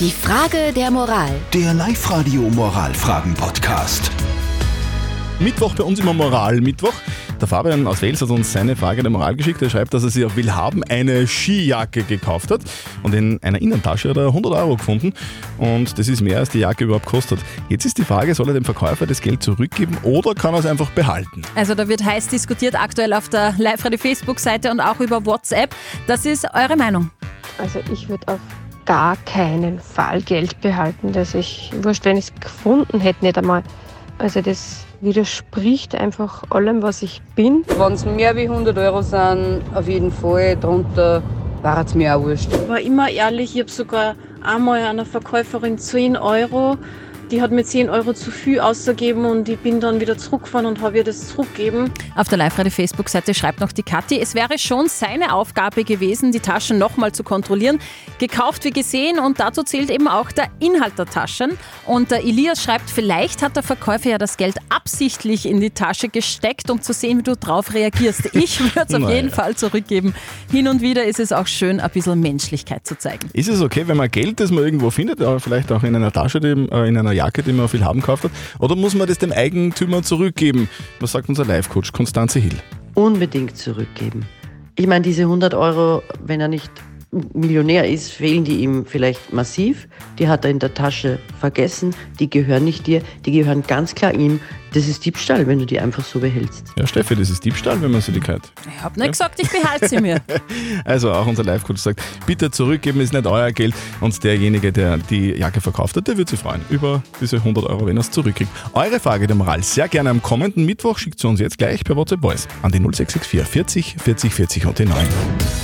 Die Frage der Moral. Der Live-Radio Moralfragen-Podcast. Mittwoch bei uns immer Moral-Mittwoch. Der Fabian aus Wels hat uns seine Frage der Moral geschickt. Er schreibt, dass er sich auf Willhaben eine Skijacke gekauft hat und in einer Innentasche hat er 100 Euro gefunden und das ist mehr als die Jacke überhaupt kostet. Jetzt ist die Frage, soll er dem Verkäufer das Geld zurückgeben oder kann er es einfach behalten? Also da wird heiß diskutiert aktuell auf der Live-Radio-Facebook-Seite und auch über WhatsApp. Das ist eure Meinung. Also ich würde auf gar keinen Fall Geld behalten. Das ich, wurscht, wenn ich es gefunden hätte, nicht einmal. Also das widerspricht einfach allem, was ich bin. Wenn es mehr wie 100 Euro sind, auf jeden Fall. Darunter war es mir auch wurscht. Ich war immer ehrlich, ich habe sogar einmal einer Verkäuferin 10 Euro. Die hat mir 10 Euro zu viel ausgegeben und ich bin dann wieder zurückgefahren und habe ihr das zurückgegeben. Auf der Live-Radio-Facebook-Seite schreibt noch die Kathi, es wäre schon seine Aufgabe gewesen, die Taschen nochmal zu kontrollieren. Gekauft wie gesehen und dazu zählt eben auch der Inhalt der Taschen. Und der Elias schreibt, vielleicht hat der Verkäufer ja das Geld absichtlich in die Tasche gesteckt, um zu sehen, wie du drauf reagierst. Ich würde es auf jeden Fall zurückgeben. Hin und wieder ist es auch schön, ein bisschen Menschlichkeit zu zeigen. Ist es okay, wenn man Geld, das man irgendwo findet, aber vielleicht auch in einer Tasche, äh, in einer Jacke, die man viel haben gekauft hat, oder muss man das dem Eigentümer zurückgeben? Was sagt unser Live-Coach Konstanze Hill? unbedingt zurückgeben. Ich meine, diese 100 Euro, wenn er nicht Millionär ist, fehlen die ihm vielleicht massiv. Die hat er in der Tasche vergessen. Die gehören nicht dir, die gehören ganz klar ihm. Das ist Diebstahl, wenn du die einfach so behältst. Ja, Steffi, das ist Diebstahl, wenn man sie die gehört. Ich habe nicht gesagt, ich behalte sie mir. Also auch unser Live-Coach sagt, bitte zurückgeben, ist nicht euer Geld. Und derjenige, der die Jacke verkauft hat, der wird sich freuen über diese 100 Euro, wenn er es zurückkriegt. Eure Frage der Moral sehr gerne am kommenden Mittwoch. Schickt sie uns jetzt gleich per WhatsApp Voice an die 0664 40 40 40 und die 9.